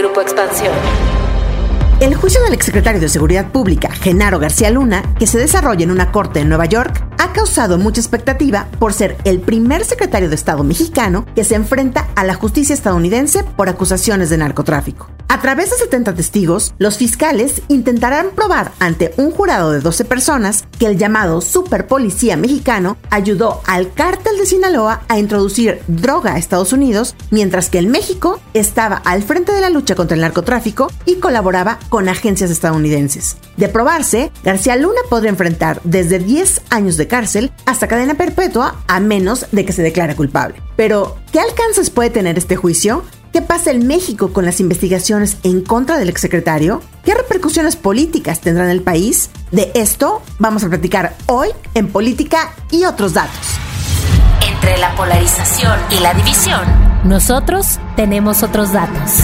Grupo Expansión. El juicio del exsecretario de Seguridad Pública, Genaro García Luna, que se desarrolla en una corte en Nueva York, ha causado mucha expectativa por ser el primer secretario de Estado mexicano que se enfrenta a la justicia estadounidense por acusaciones de narcotráfico. A través de 70 testigos, los fiscales intentarán probar ante un jurado de 12 personas que el llamado superpolicía mexicano ayudó al cártel de Sinaloa a introducir droga a Estados Unidos, mientras que el México estaba al frente de la lucha contra el narcotráfico y colaboraba con agencias estadounidenses. De probarse, García Luna podría enfrentar desde 10 años de cárcel hasta cadena perpetua a menos de que se declare culpable. Pero, ¿qué alcances puede tener este juicio? ¿Qué pasa en México con las investigaciones en contra del exsecretario? ¿Qué repercusiones políticas tendrá en el país? De esto vamos a platicar hoy en Política y otros datos. Entre la polarización y la división, nosotros tenemos otros datos.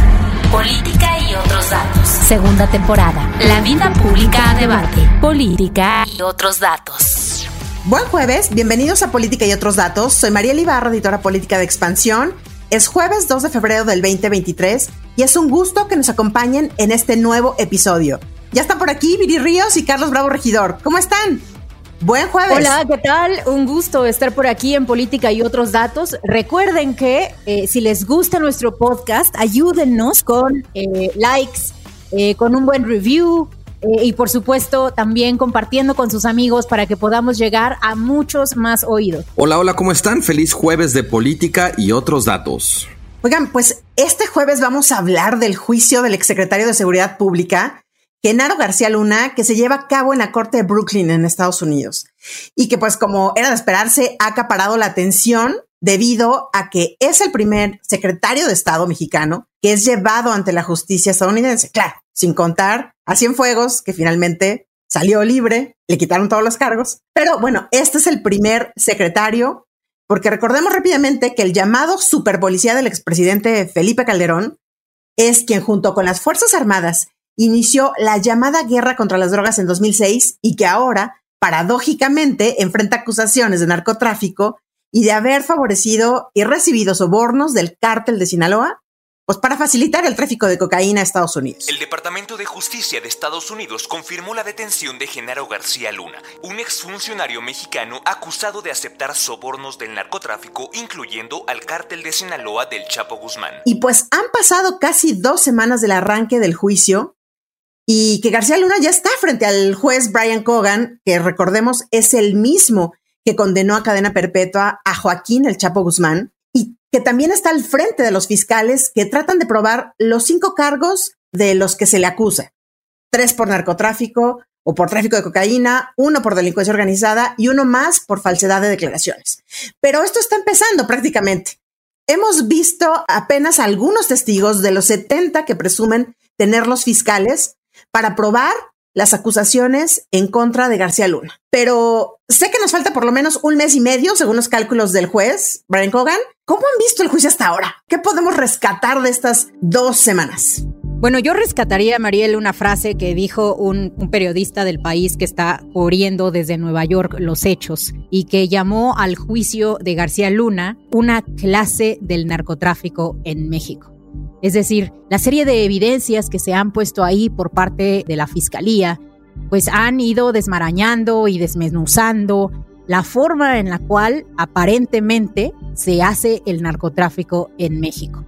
Política y otros datos. Segunda temporada. La vida pública a debate. Política y otros datos. Buen jueves, bienvenidos a Política y otros datos. Soy María Libarra, editora política de Expansión es jueves 2 de febrero del 2023 y es un gusto que nos acompañen en este nuevo episodio. Ya están por aquí Viri Ríos y Carlos Bravo Regidor. ¿Cómo están? Buen jueves. Hola, ¿qué tal? Un gusto estar por aquí en Política y otros datos. Recuerden que eh, si les gusta nuestro podcast, ayúdennos con eh, likes, eh, con un buen review, eh, y por supuesto también compartiendo con sus amigos para que podamos llegar a muchos más oídos. Hola, hola, ¿cómo están? Feliz jueves de política y otros datos. Oigan, pues este jueves vamos a hablar del juicio del exsecretario de Seguridad Pública, Genaro García Luna, que se lleva a cabo en la Corte de Brooklyn en Estados Unidos y que pues como era de esperarse ha acaparado la atención debido a que es el primer secretario de Estado mexicano que es llevado ante la justicia estadounidense. Claro, sin contar a Cienfuegos, que finalmente salió libre, le quitaron todos los cargos. Pero bueno, este es el primer secretario, porque recordemos rápidamente que el llamado superpolicía del expresidente Felipe Calderón es quien junto con las Fuerzas Armadas inició la llamada guerra contra las drogas en 2006 y que ahora, paradójicamente, enfrenta acusaciones de narcotráfico y de haber favorecido y recibido sobornos del cártel de Sinaloa pues para facilitar el tráfico de cocaína a Estados Unidos. El Departamento de Justicia de Estados Unidos confirmó la detención de Genaro García Luna, un exfuncionario mexicano acusado de aceptar sobornos del narcotráfico, incluyendo al cártel de Sinaloa del Chapo Guzmán. Y pues han pasado casi dos semanas del arranque del juicio y que García Luna ya está frente al juez Brian Cogan, que recordemos es el mismo que condenó a cadena perpetua a Joaquín el Chapo Guzmán que también está al frente de los fiscales que tratan de probar los cinco cargos de los que se le acusa. Tres por narcotráfico o por tráfico de cocaína, uno por delincuencia organizada y uno más por falsedad de declaraciones. Pero esto está empezando prácticamente. Hemos visto apenas algunos testigos de los 70 que presumen tener los fiscales para probar las acusaciones en contra de García Luna. Pero sé que nos falta por lo menos un mes y medio, según los cálculos del juez Brian Cogan. ¿Cómo han visto el juicio hasta ahora? ¿Qué podemos rescatar de estas dos semanas? Bueno, yo rescataría, Mariel, una frase que dijo un, un, periodista del país que está cubriendo desde Nueva York los hechos y que llamó al juicio de García Luna una clase del narcotráfico en México. Es decir, la serie de evidencias que se han puesto ahí por parte de la Fiscalía, pues han ido desmarañando y desmenuzando la forma en la cual aparentemente se hace el narcotráfico en México.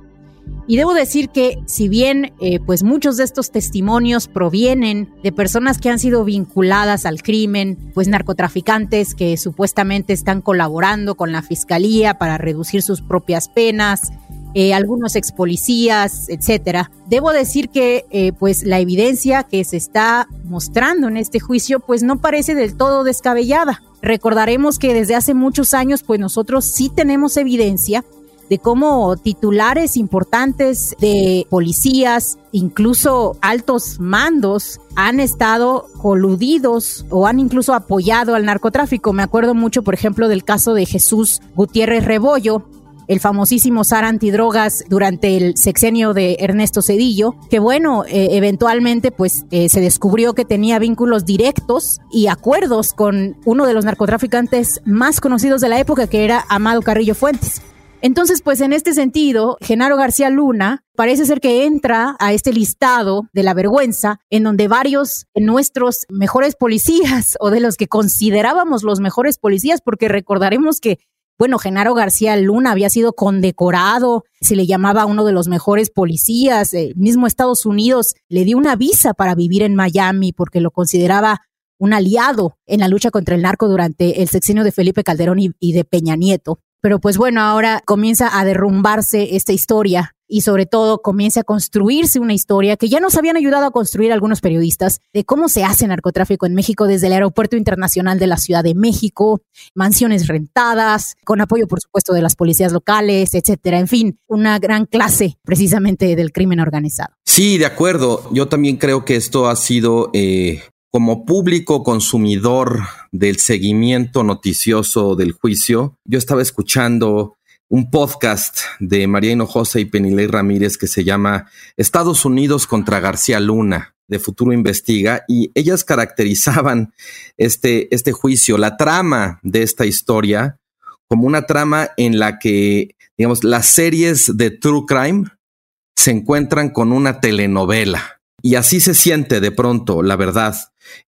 Y debo decir que si bien eh, pues muchos de estos testimonios provienen de personas que han sido vinculadas al crimen, pues narcotraficantes que supuestamente están colaborando con la fiscalía para reducir sus propias penas, eh, algunos ex policías, etcétera. Debo decir que eh, pues la evidencia que se está mostrando en este juicio pues no parece del todo descabellada. Recordaremos que desde hace muchos años pues nosotros sí tenemos evidencia de cómo titulares importantes de policías, incluso altos mandos, han estado coludidos o han incluso apoyado al narcotráfico. Me acuerdo mucho, por ejemplo, del caso de Jesús Gutiérrez Rebollo, el famosísimo SAR antidrogas durante el sexenio de Ernesto Cedillo, que bueno, eh, eventualmente pues eh, se descubrió que tenía vínculos directos y acuerdos con uno de los narcotraficantes más conocidos de la época, que era Amado Carrillo Fuentes. Entonces, pues en este sentido, Genaro García Luna parece ser que entra a este listado de la vergüenza en donde varios de nuestros mejores policías o de los que considerábamos los mejores policías, porque recordaremos que bueno, Genaro García Luna había sido condecorado, se le llamaba uno de los mejores policías, el mismo Estados Unidos le dio una visa para vivir en Miami porque lo consideraba un aliado en la lucha contra el narco durante el sexenio de Felipe Calderón y, de Peña Nieto. Pero pues bueno, ahora comienza a derrumbarse esta historia y sobre todo comienza a construirse una historia que ya nos habían ayudado a construir algunos periodistas de cómo se hace narcotráfico en México desde el Aeropuerto Internacional de la Ciudad de México, mansiones rentadas, con apoyo por supuesto de las policías locales, etcétera. En fin, una gran clase precisamente del crimen organizado. Sí, de acuerdo. Yo también creo que esto ha sido eh, como público consumidor del seguimiento noticioso del juicio. Yo estaba escuchando un podcast de María Hinojosa y Penilei Ramírez que se llama Estados Unidos contra García Luna de Futuro Investiga y ellas caracterizaban este, este juicio, la trama de esta historia como una trama en la que, digamos, las series de True Crime se encuentran con una telenovela. Y así se siente de pronto, la verdad.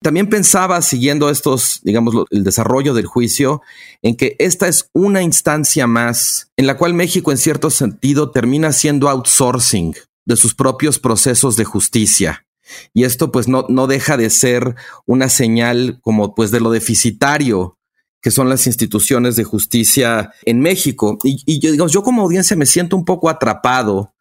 También pensaba, siguiendo estos, digamos, el desarrollo del juicio, en que esta es una instancia más en la cual México, en cierto sentido, termina siendo outsourcing de sus propios procesos de justicia. Y esto, pues, no, no deja de ser una señal como, pues, de lo deficitario que son las instituciones de justicia en México. Y, yo, digamos, yo como audiencia me siento un poco atrapado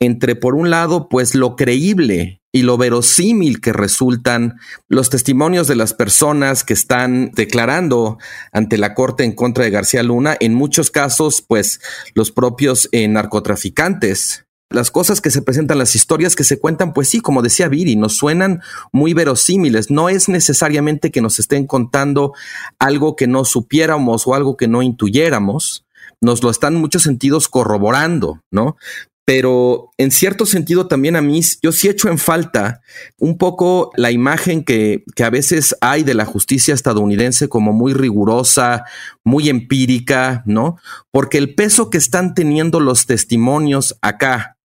entre, por un lado, pues lo creíble y lo verosímil que resultan los testimonios de las personas que están declarando ante la corte en contra de García Luna, en muchos casos, pues los propios eh, narcotraficantes. Las cosas que se presentan, las historias que se cuentan, pues sí, como decía Viri, nos suenan muy verosímiles. No es necesariamente que nos estén contando algo que no supiéramos o algo que no intuyéramos, nos lo están en muchos sentidos corroborando, ¿no? Pero en cierto sentido también a mí, yo sí echo en falta un poco la imagen que, que, a veces hay de la justicia estadounidense como muy rigurosa, muy empírica, ¿no? Porque el peso que están teniendo los testimonios acá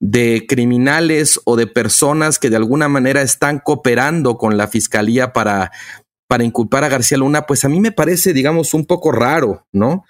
de criminales o de personas que de alguna manera están cooperando con la fiscalía para para inculpar a García Luna, pues a mí me parece, digamos, un poco raro, ¿no?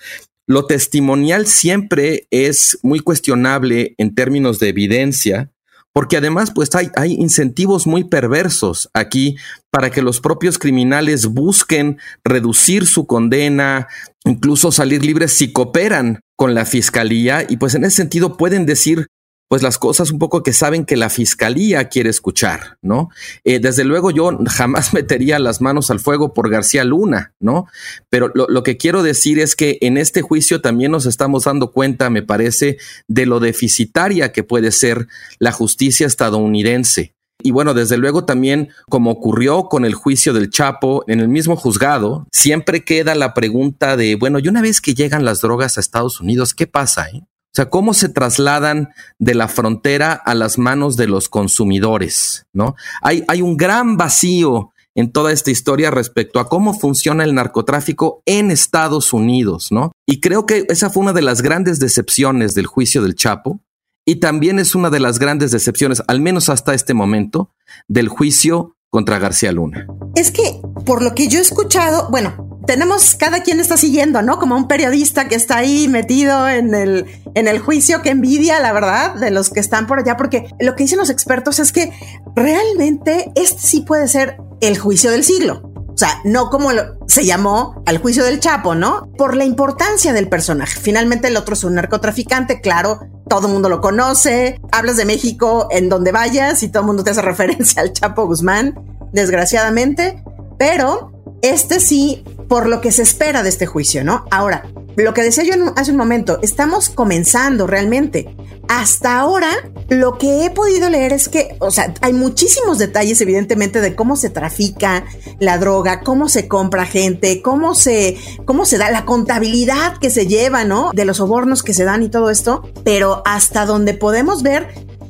Lo testimonial siempre es muy cuestionable en términos de evidencia, porque además pues hay, hay, incentivos muy perversos aquí para que los propios criminales busquen reducir su condena, incluso salir libres si cooperan con la fiscalía y pues en ese sentido pueden decir pues las cosas un poco que saben que la fiscalía quiere escuchar, ¿no? Eh, desde luego yo jamás metería las manos al fuego por García Luna, ¿no? Pero lo, lo, que quiero decir es que en este juicio también nos estamos dando cuenta, me parece, de lo deficitaria que puede ser la justicia estadounidense. Y bueno, desde luego también, como ocurrió con el juicio del Chapo, en el mismo juzgado, siempre queda la pregunta de, bueno, y una vez que llegan las drogas a Estados Unidos, ¿qué pasa? Eh? Sea, cómo se trasladan de la frontera a las manos de los consumidores, ¿no? Hay, hay un gran vacío en toda esta historia respecto a cómo funciona el narcotráfico en Estados Unidos, ¿no? Y creo que esa fue una de las grandes decepciones del juicio del Chapo y también es una de las grandes decepciones, al menos hasta este momento, del juicio contra García Luna. Es que, por lo que yo he escuchado, bueno, tenemos, cada quien está siguiendo, ¿no? Como un periodista que está ahí metido en el, en el juicio, que envidia, la verdad, de los que están por allá, porque lo que dicen los expertos es que realmente este sí puede ser el juicio del siglo. O sea, no como se llamó al juicio del Chapo, ¿no? Por la importancia del personaje. Finalmente el otro es un narcotraficante, claro, todo el mundo lo conoce. Hablas de México en donde vayas y todo el mundo te hace referencia al Chapo Guzmán, desgraciadamente. Pero este sí por lo que se espera de este juicio, ¿no? Ahora, lo que decía yo hace un momento, estamos comenzando realmente. Hasta ahora, lo que he podido leer es que, o sea, hay muchísimos detalles, evidentemente, de cómo se trafica la droga, cómo se compra gente, cómo se, cómo se da la contabilidad que se lleva, ¿no? De los sobornos que se dan y todo esto. Pero hasta donde podemos ver,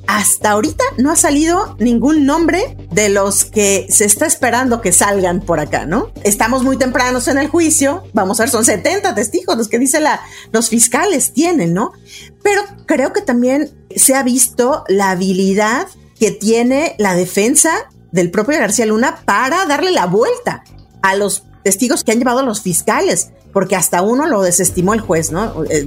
hasta ahorita no ha salido ningún nombre de los que se está esperando que salgan por acá, ¿no? Estamos muy tempranos en el juicio, vamos a ver, son 70 testigos los que dice la, los fiscales tienen, ¿no? Pero creo que también se ha visto la habilidad que tiene la defensa del propio García Luna para darle la vuelta a los testigos que han llevado los fiscales, porque hasta uno lo desestimó el juez, ¿no? Eh,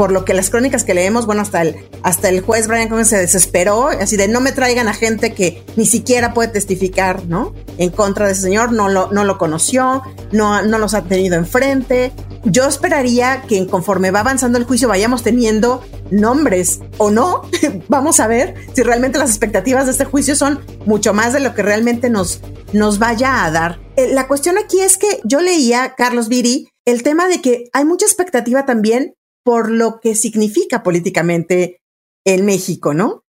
por lo que las crónicas que leemos, bueno, hasta el, hasta el juez Brian Cohen se desesperó, así de no me traigan a gente que ni siquiera puede testificar, ¿no? En contra de ese señor, no lo, no lo conoció, no, no los ha tenido enfrente. Yo esperaría que conforme va avanzando el juicio vayamos teniendo nombres o no. Vamos a ver si realmente las expectativas de este juicio son mucho más de lo que realmente nos, nos vaya a dar. Eh, la cuestión aquí es que yo leía, Carlos Viri, el tema de que hay mucha expectativa también por lo que significa políticamente en México, ¿no?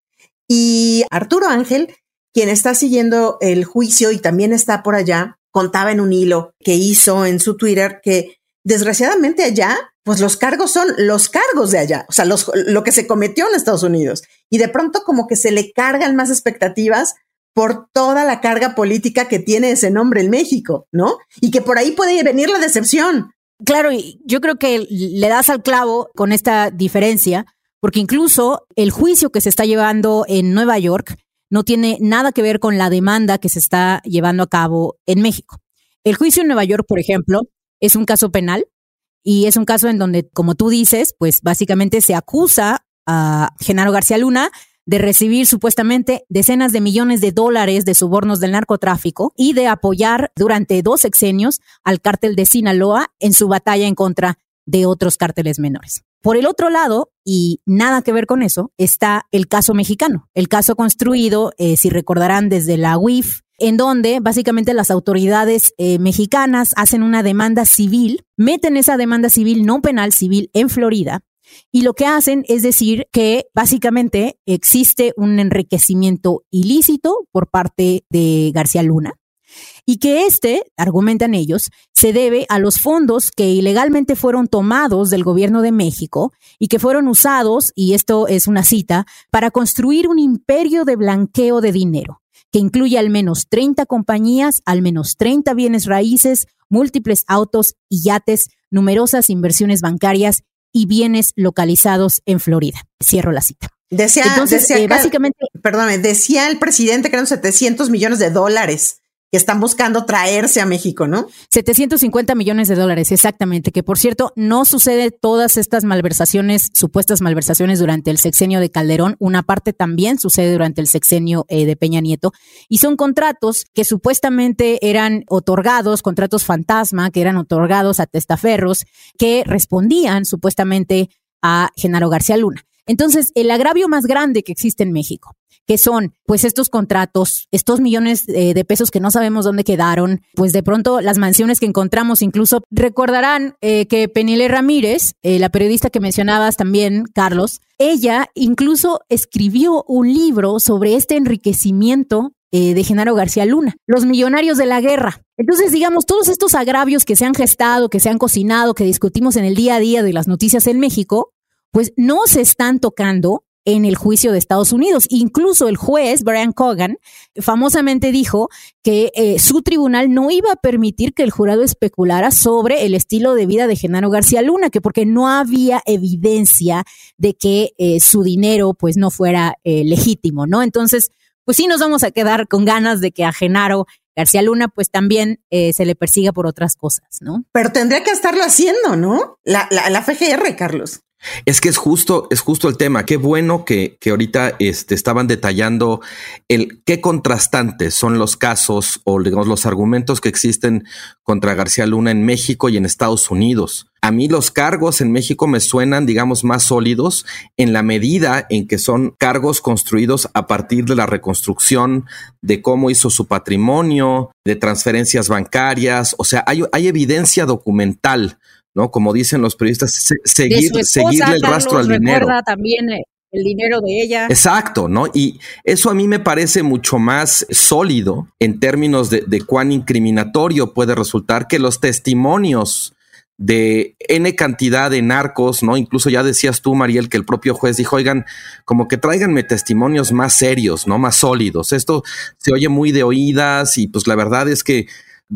Y Arturo Ángel, quien está siguiendo el juicio y también está por allá, contaba en un hilo que hizo en su Twitter que desgraciadamente allá, pues los cargos son los cargos de allá, o sea, lo que se cometió en Estados Unidos. Y de pronto como que se le cargan más expectativas por toda la carga política que tiene ese nombre en México, ¿no? Y que por ahí puede venir la decepción, Claro, yo creo que le das al clavo con esta diferencia, porque incluso el juicio que se está llevando en Nueva York no tiene nada que ver con la demanda que se está llevando a cabo en México. El juicio en Nueva York, por ejemplo, es un caso penal y es un caso en donde, como tú dices, pues básicamente se acusa a Genaro García Luna de recibir supuestamente decenas de millones de dólares de sobornos del narcotráfico y de apoyar durante dos sexenios al cártel de Sinaloa en su batalla en contra de otros cárteles menores. Por el otro lado, y nada que ver con eso, está el caso mexicano, el caso construido, eh, si recordarán, desde la UIF, en donde básicamente las autoridades eh, mexicanas hacen una demanda civil, meten esa demanda civil no penal civil en Florida y lo que hacen es decir que básicamente existe un enriquecimiento ilícito por parte de García Luna y que este, argumentan ellos, se debe a los fondos que ilegalmente fueron tomados del gobierno de México y que fueron usados, y esto es una cita, para construir un imperio de blanqueo de dinero que incluye al menos 30 compañías, al menos 30 bienes raíces, múltiples autos y yates, numerosas inversiones bancarias y bienes localizados en Florida. Cierro la cita. Decía, Entonces, decía, eh, básicamente, perdóname, decía el presidente que eran 700 millones de dólares que están buscando traerse a México, ¿no? 750 millones de dólares, exactamente, que por cierto, no sucede todas estas malversaciones, supuestas malversaciones durante el sexenio de Calderón, una parte también sucede durante el sexenio eh, de Peña Nieto, y son contratos que supuestamente eran otorgados, contratos fantasma, que eran otorgados a testaferros, que respondían supuestamente a Genaro García Luna. Entonces, el agravio más grande que existe en México que son pues estos contratos, estos millones eh, de pesos que no sabemos dónde quedaron, pues de pronto las mansiones que encontramos, incluso recordarán eh, que Penile Ramírez, eh, la periodista que mencionabas también, Carlos, ella incluso escribió un libro sobre este enriquecimiento de Genaro García Luna, Los Millonarios de la Guerra. Entonces, digamos, todos estos agravios que se han gestado, que se han cocinado, que discutimos en el día a día de las noticias en México, pues no se están tocando en el juicio de Estados Unidos. Incluso el juez, Brian Cogan, famosamente dijo que eh, su tribunal no iba a permitir que el jurado especulara sobre el estilo de vida de Genaro García Luna, que porque no había evidencia de que eh, su dinero pues no fuera eh, legítimo, ¿no? Entonces, pues sí nos vamos a quedar con ganas de que a Genaro García Luna pues también se le persiga por otras cosas, ¿no? Pero tendría que estarlo haciendo, ¿no? La, la, la FGR, Carlos. Es que es justo, es justo el tema. Qué bueno que, que ahorita este, estaban detallando el qué contrastantes son los casos o digamos, los argumentos que existen contra García Luna en México y en Estados Unidos. A mí los cargos en México me suenan, digamos, más sólidos en la medida en que son cargos construidos a partir de la reconstrucción de cómo hizo su patrimonio, de transferencias bancarias. O sea, hay, hay evidencia documental ¿no? Como dicen los periodistas, seguir, seguirle el rastro al dinero. también eh, el dinero de ella. Exacto, ¿no? Y eso a mí me parece mucho más sólido en términos de, de cuán incriminatorio puede resultar que los testimonios de N cantidad de narcos, ¿no? Incluso ya decías tú, Mariel, que el propio juez dijo, oigan, como que tráiganme testimonios más serios, ¿no? Más sólidos. Esto se oye muy de oídas y pues la verdad es que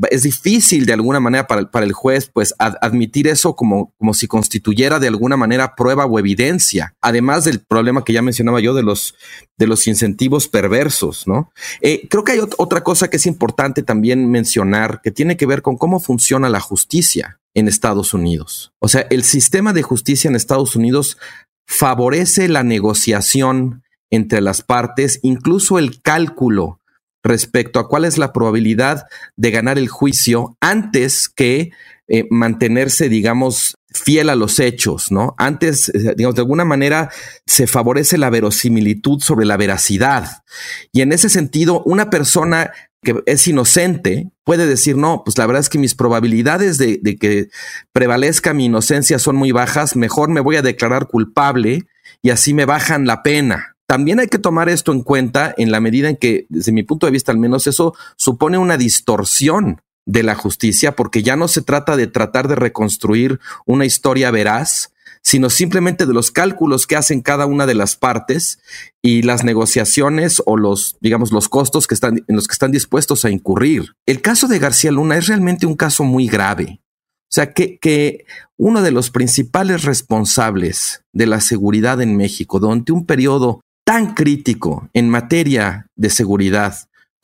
es difícil de alguna manera para, para el juez pues admitir eso como, como si constituyera de alguna manera prueba o evidencia, además del problema que ya mencionaba yo de los, de los incentivos perversos, ¿no? Eh, creo que hay otra cosa que es importante también mencionar que tiene que ver con cómo funciona la justicia en Estados Unidos. O sea, el sistema de justicia en Estados Unidos favorece la negociación entre las partes, incluso el cálculo respecto a cuál es la probabilidad de ganar el juicio antes que eh, mantenerse, digamos, fiel a los hechos, ¿no? Antes, eh, digamos, de alguna manera se favorece la verosimilitud sobre la veracidad. Y en ese sentido, una persona que es inocente puede decir, no, pues la verdad es que mis probabilidades de, de que prevalezca mi inocencia son muy bajas, mejor me voy a declarar culpable y así me bajan la pena. También hay que tomar esto en cuenta en la medida en que, desde mi punto de vista al menos, eso supone una distorsión de la justicia, porque ya no se trata de tratar de reconstruir una historia veraz, sino simplemente de los cálculos que hacen cada una de las partes y las negociaciones o los, digamos, los costos que están, en los que están dispuestos a incurrir. El caso de García Luna es realmente un caso muy grave. O sea, que, que uno de los principales responsables de la seguridad en México durante un periodo tan crítico en materia de seguridad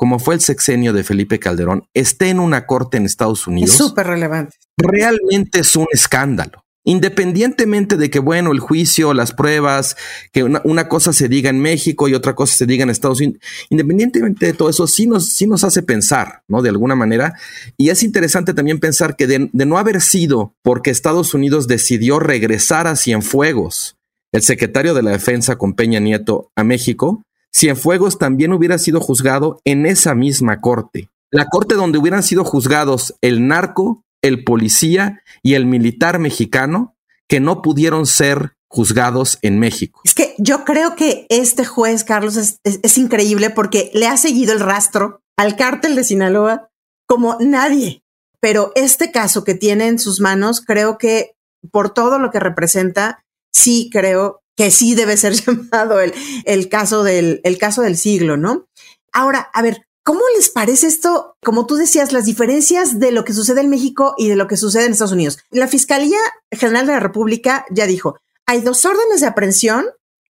como fue el sexenio de Felipe Calderón, esté en una corte en Estados Unidos. Es súper relevante. Realmente es un escándalo. Independientemente de que, bueno, el juicio, las pruebas, que una, cosa se diga en México y otra cosa se diga en Estados Unidos, independientemente de todo eso, sí nos, sí nos hace pensar, ¿no? De alguna manera. Y es interesante también pensar que de, de no haber sido porque Estados Unidos decidió regresar a Cienfuegos el secretario de la Defensa con Peña Nieto a México, Cienfuegos también hubiera sido juzgado en esa misma corte. La corte donde hubieran sido juzgados el narco, el policía y el militar mexicano que no pudieron ser juzgados en México. Es que yo creo que este juez, Carlos, es, increíble porque le ha seguido el rastro al cártel de Sinaloa como nadie. Pero este caso que tiene en sus manos, creo que por todo lo que representa, sí creo que sí debe ser llamado el, el caso del, el caso del siglo, ¿no? Ahora, a ver, ¿cómo les parece esto? Como tú decías, las diferencias de lo que sucede en México y de lo que sucede en Estados Unidos. La Fiscalía General de la República ya dijo, hay dos órdenes de aprehensión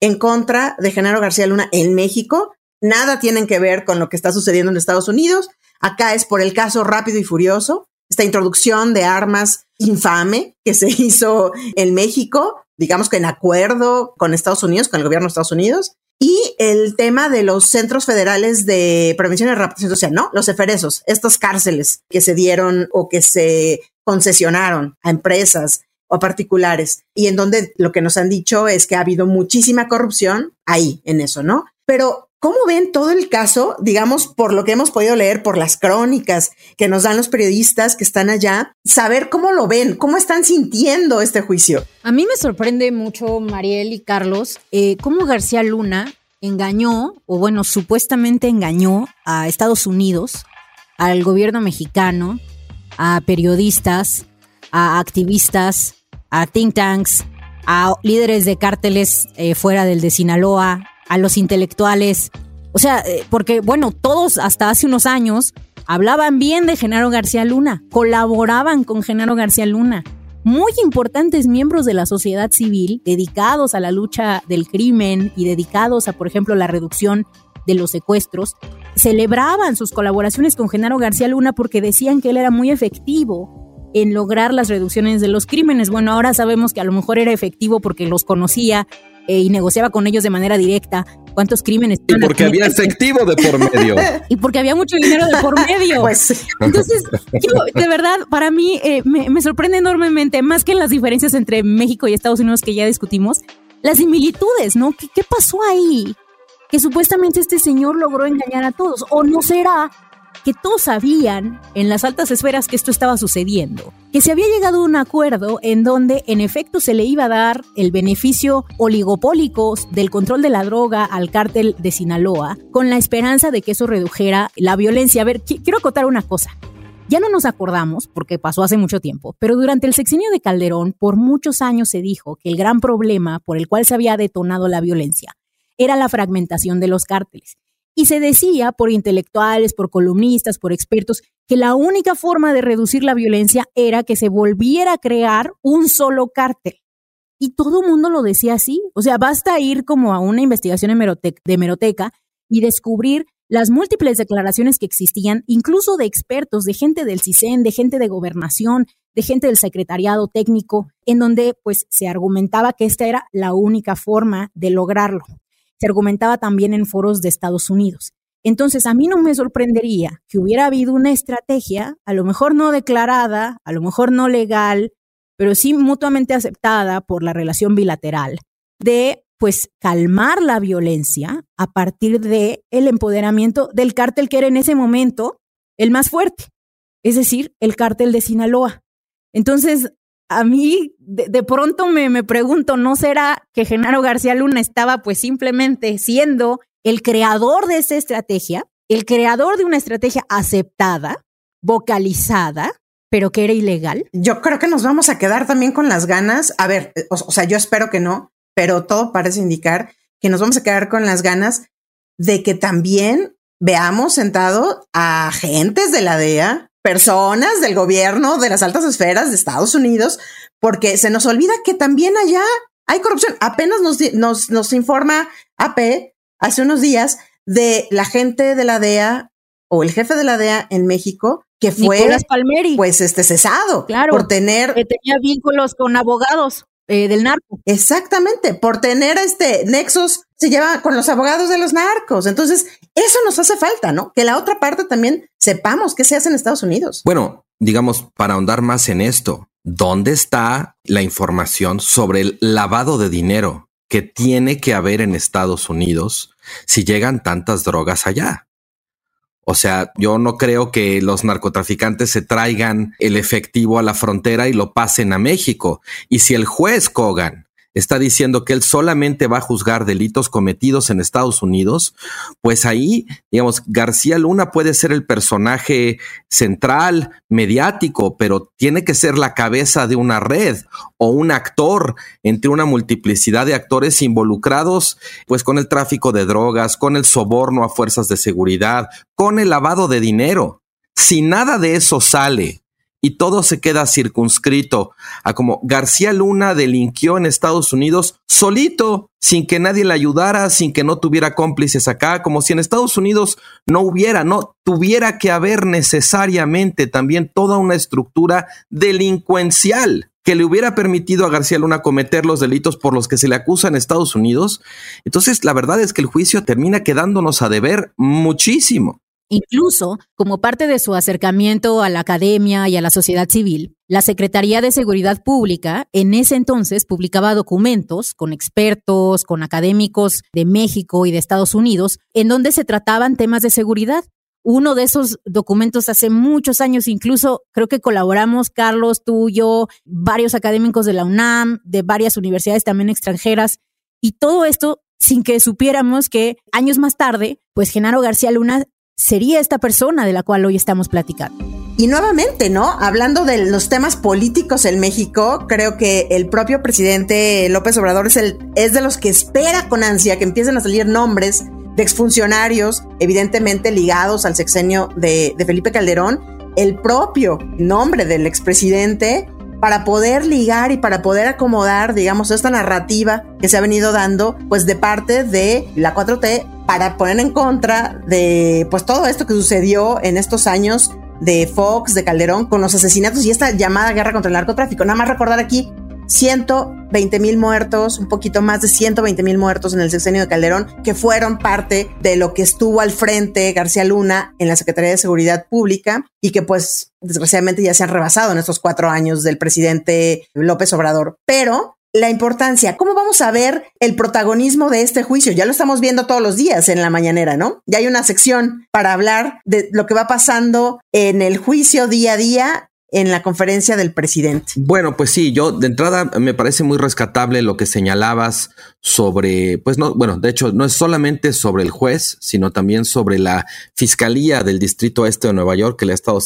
en contra de Genaro García Luna en México. Nada tienen que ver con lo que está sucediendo en Estados Unidos. Acá es por el caso rápido y furioso, esta introducción de armas infame que se hizo en México digamos que en acuerdo con Estados Unidos, con el gobierno de Estados Unidos, y el tema de los centros federales de prevención y represión social, ¿no? Los eferesos, estas cárceles que se dieron o que se concesionaron a empresas o particulares y en donde lo que nos han dicho es que ha habido muchísima corrupción ahí en eso, ¿no? Pero ¿Cómo ven todo el caso, digamos, por lo que hemos podido leer, por las crónicas que nos dan los periodistas que están allá, saber cómo lo ven, cómo están sintiendo este juicio? A mí me sorprende mucho, Mariel y Carlos, eh, cómo García Luna engañó, o bueno, supuestamente engañó a Estados Unidos, al gobierno mexicano, a periodistas, a activistas, a think tanks, a líderes de cárteles eh, fuera del de Sinaloa, a los intelectuales. O sea, eh, porque bueno, todos hasta hace unos años hablaban bien de Genaro García Luna, colaboraban con Genaro García Luna. Muy importantes miembros de la sociedad civil dedicados a la lucha del crimen y dedicados a, por ejemplo, la reducción de los secuestros, celebraban sus colaboraciones con Genaro García Luna porque decían que él era muy efectivo en lograr las reducciones de los crímenes. Bueno, ahora sabemos que a lo mejor era efectivo porque los conocía eh, y negociaba con ellos de manera directa cuántos crímenes. Y porque había efectivo de por medio. y porque había mucho dinero de por medio. pues. Entonces, de verdad, para mí eh, me, sorprende enormemente, más que las diferencias entre México y Estados Unidos que ya discutimos, las similitudes, ¿no? ¿Qué, qué pasó ahí? Que supuestamente este señor logró engañar a todos. ¿O no será que todos sabían en las altas esferas que esto estaba sucediendo, que se había llegado a un acuerdo en donde en efecto se le iba a dar el beneficio oligopólico del control de la droga al cártel de Sinaloa, con la esperanza de que eso redujera la violencia. A ver, quiero acotar una cosa. Ya no nos acordamos, porque pasó hace mucho tiempo, pero durante el sexenio de Calderón, por muchos años se dijo que el gran problema por el cual se había detonado la violencia era la fragmentación de los cárteles. Y se decía por intelectuales, por columnistas, por expertos, que la única forma de reducir la violencia era que se volviera a crear un solo cártel. Y todo el mundo lo decía así. O sea, basta ir como a una investigación de hemeroteca y descubrir las múltiples declaraciones que existían, incluso de expertos, de gente del CISEN, de gente de gobernación, de gente del secretariado técnico, en donde pues se argumentaba que esta era la única forma de lograrlo. Se argumentaba también en foros de Estados Unidos. Entonces, a mí no me sorprendería que hubiera habido una estrategia, a lo mejor no declarada, a lo mejor no legal, pero sí mutuamente aceptada por la relación bilateral, de pues calmar la violencia a partir de el empoderamiento del cártel que era en ese momento el más fuerte, es decir, el cártel de Sinaloa. Entonces, a mí de, pronto me, me, pregunto, ¿no será que Genaro García Luna estaba pues simplemente siendo el creador de esa estrategia, el creador de una estrategia aceptada, vocalizada, pero que era ilegal? Yo creo que nos vamos a quedar también con las ganas. A ver, o sea, yo espero que no, pero todo parece indicar que nos vamos a quedar con las ganas de que también veamos sentado a agentes de la DEA, personas del gobierno, de las altas esferas de Estados Unidos, porque se nos olvida que también allá hay corrupción. Apenas nos, nos, nos informa AP hace unos días de la gente de la DEA o el jefe de la DEA en México que fue Palmeri. pues este cesado claro, por tener que tenía vínculos con abogados. Eh, del narco. Exactamente, por tener este nexos se lleva con los abogados de los narcos. Entonces, eso nos hace falta, ¿no? Que la otra parte también sepamos qué se hace en Estados Unidos. Bueno, digamos, para ahondar más en esto, ¿dónde está la información sobre el lavado de dinero que tiene que haber en Estados Unidos si llegan tantas drogas allá? O sea, yo no creo que los narcotraficantes se traigan el efectivo a la frontera y lo pasen a México. Y si el juez Kogan está diciendo que él solamente va a juzgar delitos cometidos en Estados Unidos, pues ahí, digamos, García Luna puede ser el personaje central, mediático, pero tiene que ser la cabeza de una red o un actor entre una multiplicidad de actores involucrados, pues con el tráfico de drogas, con el soborno a fuerzas de seguridad, con el lavado de dinero. Si nada de eso sale y todo se queda circunscrito a como García Luna delinquió en Estados Unidos solito, sin que nadie le ayudara, sin que no tuviera cómplices acá, como si en Estados Unidos no hubiera, no tuviera que haber necesariamente también toda una estructura delincuencial que le hubiera permitido a García Luna cometer los delitos por los que se le acusa en Estados Unidos. Entonces, la verdad es que el juicio termina quedándonos a deber muchísimo. Incluso, como parte de su acercamiento a la academia y a la sociedad civil, la Secretaría de Seguridad Pública en ese entonces publicaba documentos con expertos, con académicos de México y de Estados Unidos, en donde se trataban temas de seguridad. Uno de esos documentos hace muchos años, incluso creo que colaboramos, Carlos, tú, yo, varios académicos de la UNAM, de varias universidades también extranjeras, y todo esto sin que supiéramos que años más tarde, pues Genaro García Luna sería esta persona de la cual hoy estamos platicando. Y nuevamente, ¿no? Hablando de los temas políticos en México, creo que el propio presidente López Obrador es, el, es de los que espera con ansia que empiecen a salir nombres de exfuncionarios, evidentemente ligados al sexenio de, de Felipe Calderón, el propio nombre del expresidente para poder ligar y para poder acomodar, digamos, esta narrativa que se ha venido dando, pues de parte de la 4T para poner en contra de pues todo esto que sucedió en estos años de Fox, de Calderón, con los asesinatos y esta llamada guerra contra el narcotráfico. Nada más recordar aquí 120 mil muertos, un poquito más de 120 mil muertos en el sexenio de Calderón, que fueron parte de lo que estuvo al frente García Luna en la Secretaría de Seguridad Pública y que pues desgraciadamente ya se han rebasado en estos cuatro años del presidente López Obrador. Pero la importancia, cómo vamos a ver el protagonismo de este juicio. Ya lo estamos viendo todos los días en la mañanera, ¿no? Ya hay una sección para hablar de lo que va pasando en el juicio día a día en la conferencia del presidente. Bueno, pues sí, yo de entrada me parece muy rescatable lo que señalabas sobre, pues no, bueno, de hecho no es solamente sobre el juez, sino también sobre la Fiscalía del Distrito Este de Nueva York que le ha estado,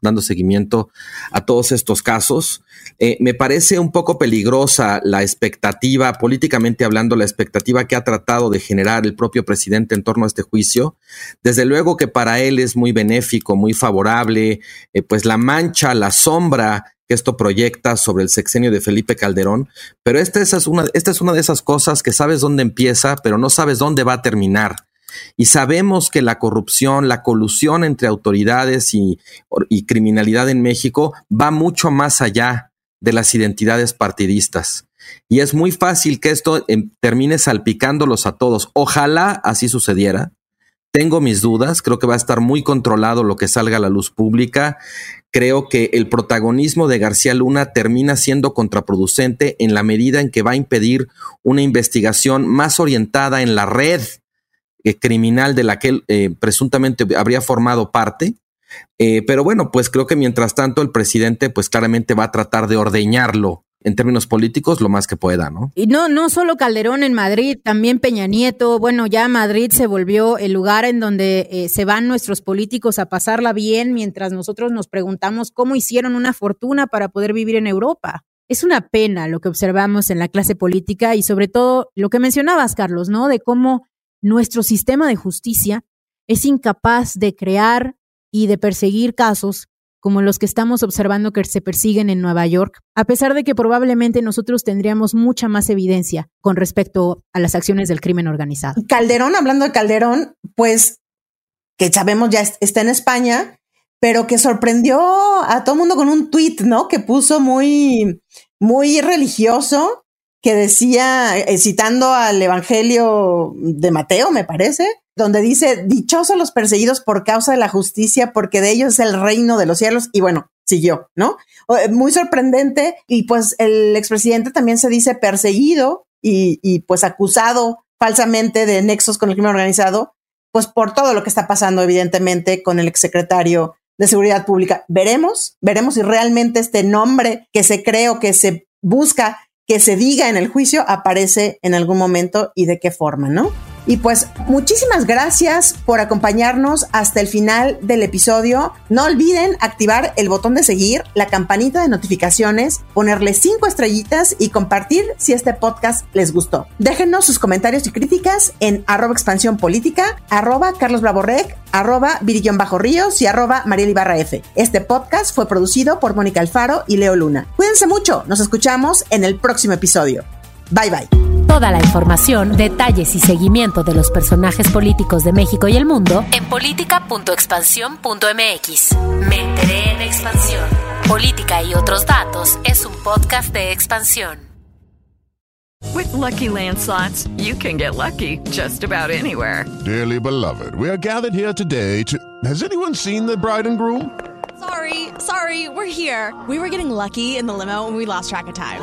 dando seguimiento a todos estos casos. Eh, me parece un poco peligrosa la expectativa, políticamente hablando, la expectativa que ha tratado de generar el propio presidente en torno a este juicio. Desde luego que para él es muy benéfico, muy favorable, eh, pues la mancha, la sombra que esto proyecta sobre el sexenio de Felipe Calderón, pero esta, es una, esta es una de esas cosas que sabes dónde empieza, pero no sabes dónde va a terminar. Y sabemos que la corrupción, la colusión entre autoridades y, criminalidad en México va mucho más allá de las identidades partidistas. Y es muy fácil que esto em, termine salpicándolos a todos. Ojalá así sucediera. Tengo mis dudas, creo que va a estar muy controlado lo que salga a la luz pública. Creo que el protagonismo de García Luna termina siendo contraproducente en la medida en que va a impedir una investigación más orientada en la red eh, criminal de la que él eh, presuntamente habría formado parte. Eh, pero bueno, pues creo que mientras tanto el presidente pues claramente va a tratar de ordeñarlo en términos políticos lo más que pueda, ¿no? Y no, no solo Calderón en Madrid, también Peña Nieto. Bueno, ya Madrid se volvió el lugar en donde eh, se van nuestros políticos a pasarla bien mientras nosotros nos preguntamos cómo hicieron una fortuna para poder vivir en Europa. Es una pena lo que observamos en la clase política y sobre todo lo que mencionabas, Carlos, ¿no? De cómo nuestro sistema de justicia es incapaz de crear y de perseguir casos como los que estamos observando que se persiguen en Nueva York, a pesar de que probablemente nosotros tendríamos mucha más evidencia con respecto a las acciones del crimen organizado. Calderón, hablando de Calderón, pues que sabemos ya está en España, pero que sorprendió a todo el mundo con un tuit, ¿no? Que puso muy, muy religioso, que decía, eh, citando al Evangelio de Mateo, me parece, donde dice, dichosos los perseguidos por causa de la justicia, porque de ellos es el reino de los cielos. Y bueno, siguió, ¿no? Eh, muy sorprendente. Y pues el expresidente también se dice perseguido y, pues acusado falsamente de nexos con el crimen organizado, pues por todo lo que está pasando, evidentemente, con el exsecretario de Seguridad Pública. Veremos, veremos si realmente este nombre que se cree o que se busca que se diga en el juicio aparece en algún momento y de qué forma, ¿no? Y pues muchísimas gracias por acompañarnos hasta el final del episodio. No olviden activar el botón de seguir, la campanita de notificaciones, ponerle cinco estrellitas y compartir si este podcast les gustó. Déjenos sus comentarios y críticas en arroba expansión política, arroba Carlos Blaborrec, arroba Bajo Ríos y arroba Mariel. Este podcast fue producido por Mónica Alfaro y Leo Luna. Cuídense mucho, nos escuchamos en el próximo episodio. Bye bye. Toda la información, detalles y seguimiento de los personajes políticos de México y el mundo en política.expansión.mx. Me enteré en expansión. Política y otros datos es un podcast de expansión. With lucky landslots, you can get lucky just about anywhere. Dearly beloved, we are gathered here today to. Has anyone seen the bride and groom? Sorry, sorry, we're here. We were getting lucky in the limo and we lost track of time.